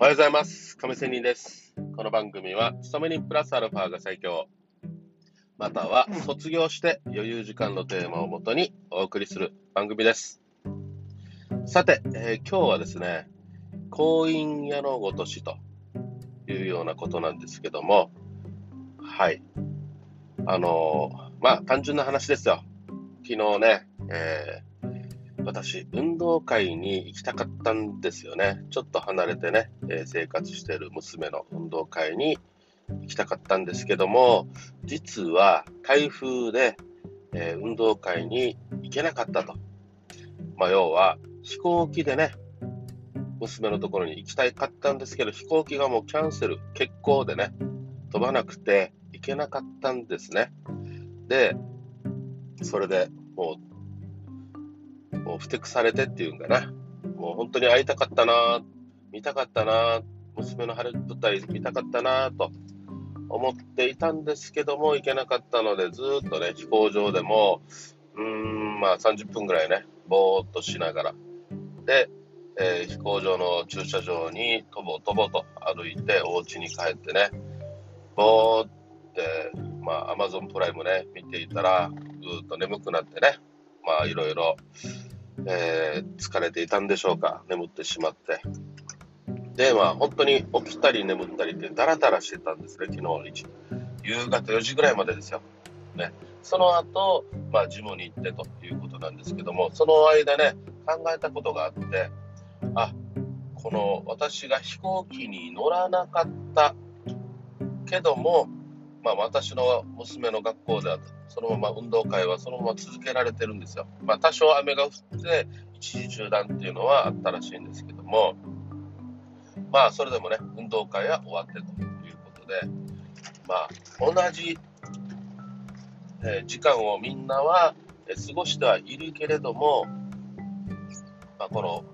おはようございます。亀仙人です。この番組は、勤め人プラスアルファが最強、または卒業して余裕時間のテーマをもとにお送りする番組です。さて、えー今日はですね、婚姻屋のごとしというようなことなんですけども、はい。あのーまあ、単純な話ですよ。昨日ね、えー私、運動会に行きたかったんですよね。ちょっと離れてね、えー生活してる娘の運動会に行きたかったんですけども、実は台風で、えー運動会に行けなかったと。まあ、要は飛行機でね、娘のところに行きたかったんですけど、飛行機がもうキャンセル、欠航でね、飛ばなくて行けなかったんですね。で、それでもうもうふてくされてっていうんかな。もう本当に会いたかったな、見たかったな、娘の晴れ舞台見たかったなと思っていたんですけども、行けなかったので、ずっとね、飛行場でも、うーん、まあ30分ぐらいね、ぼーっとしながら。で、えー飛行場の駐車場にとぼとぼと歩いて、お家に帰ってね、ぼーって、まあ、アマゾンプライムね、見ていたら、ぐっと眠くなってね、まあ、いろいろ、えー疲れていたんでしょうか、眠ってしまって。で、まあ、本当に起きたり眠ったりって、ダラダラしてたんですね、昨日夕方4時ぐらいまでですよ。ね、その後、まあ、ジムに行ってということなんですけども、その間ね、考えたことがあって、あ、この私が飛行機に乗らなかったけども、まあ、私の娘の学校ではそのまま運動会はそのまま続けられてるんですよ。まあ、多少雨が降って一時中断っていうのはあったらしいんですけども、まあそれでもね、運動会は終わってということで、まあ同じ、え時間をみんなは過ごしてはいるけれども、まあ、この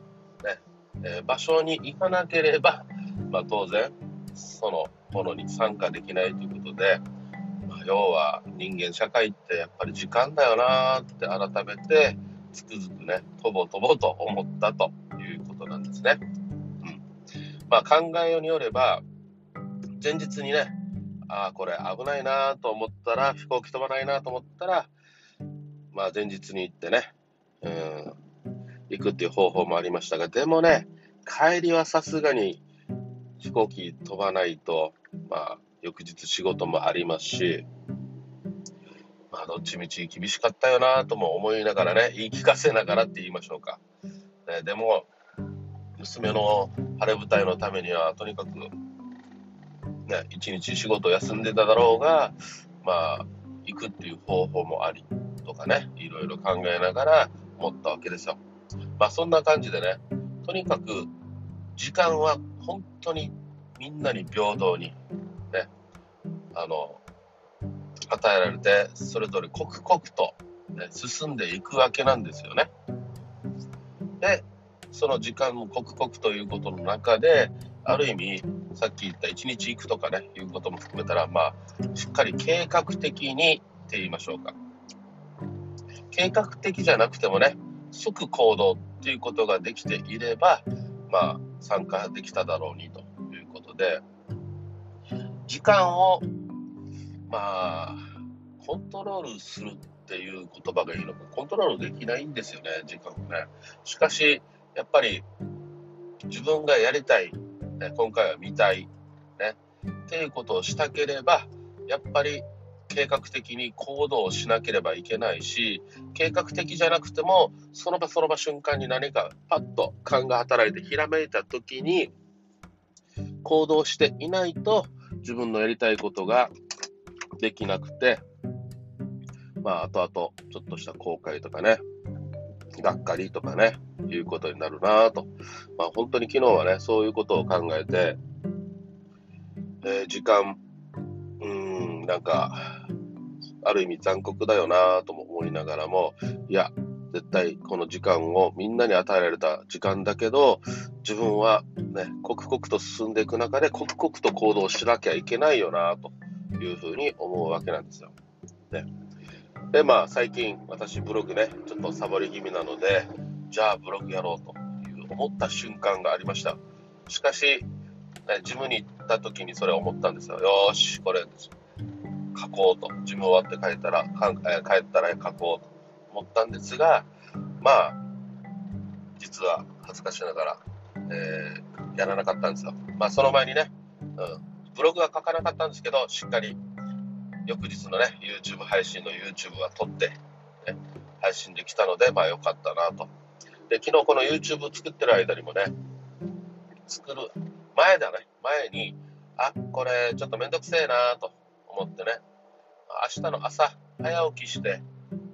ね、え場所に行かなければ、まあ、当然そのものに参加できないということで、まあ、要は人間社会ってやっぱり時間だよなーって改めてつくづくねとぼとぼと思ったということなんですね。うんまあ、考えようによれば前日にねああこれ危ないなと思ったら飛行機飛ばないなと思ったら、まあ、前日に行ってね、うん、行くっていう方法もありましたがでもね帰りはさすがに飛行機飛ばないと、まあ、翌日仕事もありますし、まあ、どっちみち厳しかったよなとも思いながらね、言い聞かせながらって言いましょうか。ね、でも、娘の晴れ舞台のためには、とにかく、ね、一日仕事休んでただろうが、まあ、行くっていう方法もありとかね、いろいろ考えながら思ったわけですよ。まあ、そんな感じでね、とにかく、時間は本当にみんなに平等に、ね、あの、与えられて、それぞれ刻々と、ね、進んでいくわけなんですよね。で、その時間も刻々ということの中で、ある意味、さっき言った一日行くとかね、いうことも含めたら、まあ、しっかり計画的にって言いましょうか。計画的じゃなくてもね、即行動っていうことができていれば、まあ、参加できただろうにということで、時間を、まあ、コントロールするっていう言葉がいいのか、コントロールできないんですよね、時間をね。しかし、やっぱり、自分がやりたい、ね、今回は見たい、ね、っていうことをしたければ、やっぱり計画的に行動をしなければいけないし、計画的じゃなくても、その場その場瞬間に何かパッと勘が働いてひらめいた時に、行動していないと自分のやりたいことができなくて、まあ、後々ちょっとした後悔とかね、がっかりとかね、いうことになるなぁと。まあ、本当に昨日はね、そういうことを考えて、えー時間、うーん、なんか、ある意味残酷だよなとも思いながらも、いや、絶対この時間をみんなに与えられた時間だけど、自分はね、刻々と進んでいく中で、刻々と行動しなきゃいけないよなというふうに思うわけなんですよ。ね、で、まあ、最近、私、ブログね、ちょっとサボり気味なので、じゃあ、ブログやろうという思った瞬間がありました。しかし、ね、ジムに行った時にそれを思ったんですよ。よし、これ、こうと。ジム終わって帰ったら、かんえ帰ったら書こうと思ったんですが、まあ、実は恥ずかしながら、えー、やらなかったんですよ。まあ、その前にね、うん、ブログは書かなかったんですけど、しっかり翌日のね、YouTube 配信の YouTube は撮って、ね、配信できたので、まあ良かったなと。で、昨日この YouTube 作ってる間にもね、作る前だね、前に、あ、これちょっとめんどくせえなと思ってね、明日の朝、早起きして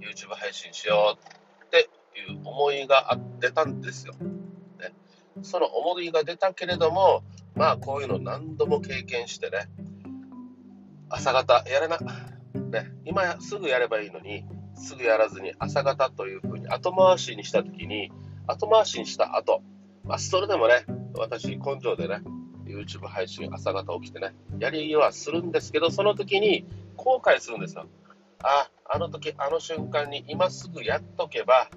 YouTube 配信しようっていう思いが出たんですよ。ね、その思いが出たけれども、まあこういうの何度も経験してね、朝方やらな、ね、今すぐやればいいのに、すぐやらずに朝方というふうに後回しにしたときに、後回しにした後、まあ、それでもね、私、根性でね、YouTube 配信朝方起きてね、やりはするんですけど、その時に後悔するんですよ。あ、あの時、あの瞬間に今すぐやっとけば、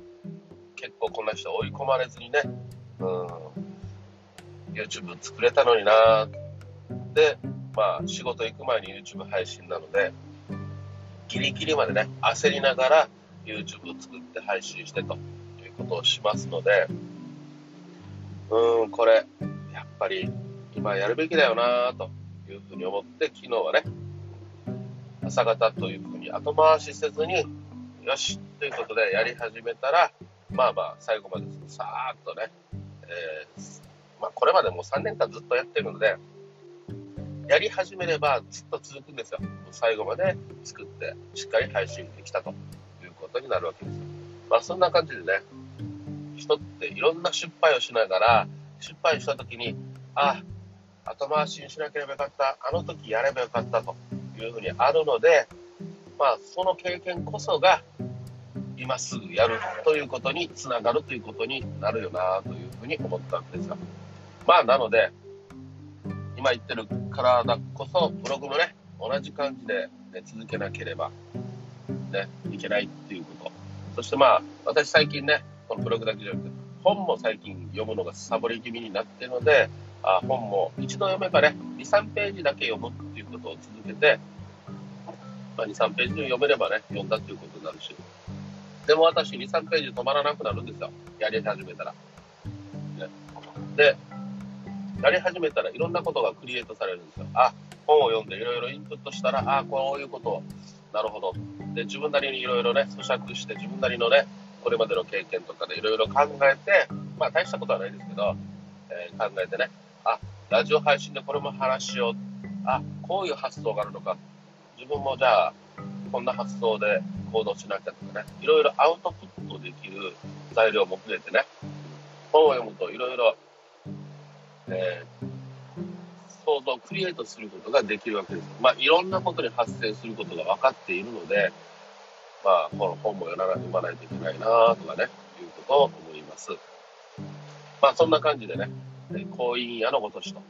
結構こんな人追い込まれずにね、うん、YouTube 作れたのになで、まあ、仕事行く前に YouTube 配信なので、ギリギリまでね、焦りながら YouTube 作って配信してということをしますので、うん、これ、やっぱり今やるべきだよなというふうに思って、昨日はね、朝方というふうに後回しせずに、よしということでやり始めたら、まあまあ、最後までさーっとね、えー、まあ、これまでもう3年間ずっとやってるので、やり始めればずっと続くんですよ。最後まで作って、しっかり配信できたということになるわけですよ。まあ、そんな感じでね、人っていろんな失敗をしながら、失敗した時に、あ、後回しにしなければよかった、あの時やればよかったというふうにあるので、まあ、その経験こそが、今すぐやるということにつながるということになるよなというふうに思ったんですが。まあ、なので、今言ってるからこそ、ブログもね、同じ感じで、ね、続けなければ、ね、いけないっていうこと。そしてまあ、私最近ね、このブログだけじゃなくて、本も最近読むのがサボり気味になってるので、あ本も一度読めばね、2、3ページだけ読むっていうことを続けて、まあ、2、3ページ読めればね、読んだっていうことになるし、でも私2、3ページ止まらなくなるんですよ。やり始めたら。ね、で、やり始めたらいろんなことがクリエイトされるんですよ。あ、本を読んでいろいろインプットしたら、あ、こういうこと、なるほど。で、自分なりにいろいろね、咀嚼して、自分なりのね、これまでの経験とかでいろいろ考えて、まあ大したことはないですけど、えー、考えてね、あ、ラジオ配信でこれも話しよう。あ、こういう発想があるのか。自分もじゃあ、こんな発想で行動しなきゃとかね、いろいろアウトプットできる材料も増えてね、本を読むといろいろえ、想像を、クリエイトすることができるわけです。まあ、いろんなことに発生することが分かっているので、まあ、この本も読まないといけないなとかね、いうことを思います。まあ、そんな感じでね、婚姻屋のごとしと、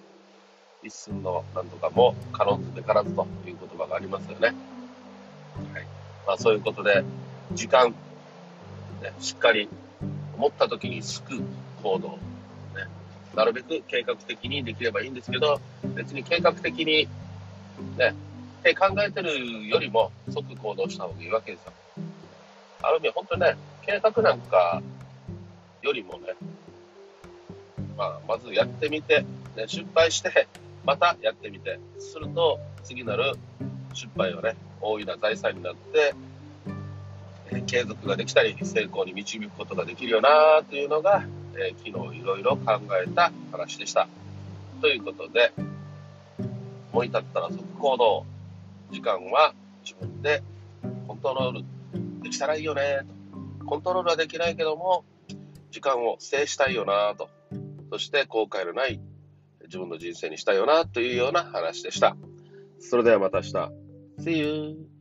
一寸のなんとかも、可能ずでからずという言葉がありますよね。はい。まあ、そういうことで、時間、ね、しっかり思った時に救う行動、ねなるべく計画的にできればいいんですけど、別に計画的に、ね、って考えてるよりも即行動した方がいいわけですよ。ある意味、本当にね、計画なんかよりもね、まあ、まずやってみて、ね、失敗して、またやってみて、すると、次なる失敗はね、大いな財産になって、え継続ができたり、成功に導くことができるよなというのが、えー、昨日いろいろ考えた話でした。ということで、思い立ったら即行動。時間は自分でコントロールできたらいいよねと。コントロールはできないけども、時間を制したいよなと。そして後悔のない自分の人生にしたいよなというような話でした。それではまた明日。See you!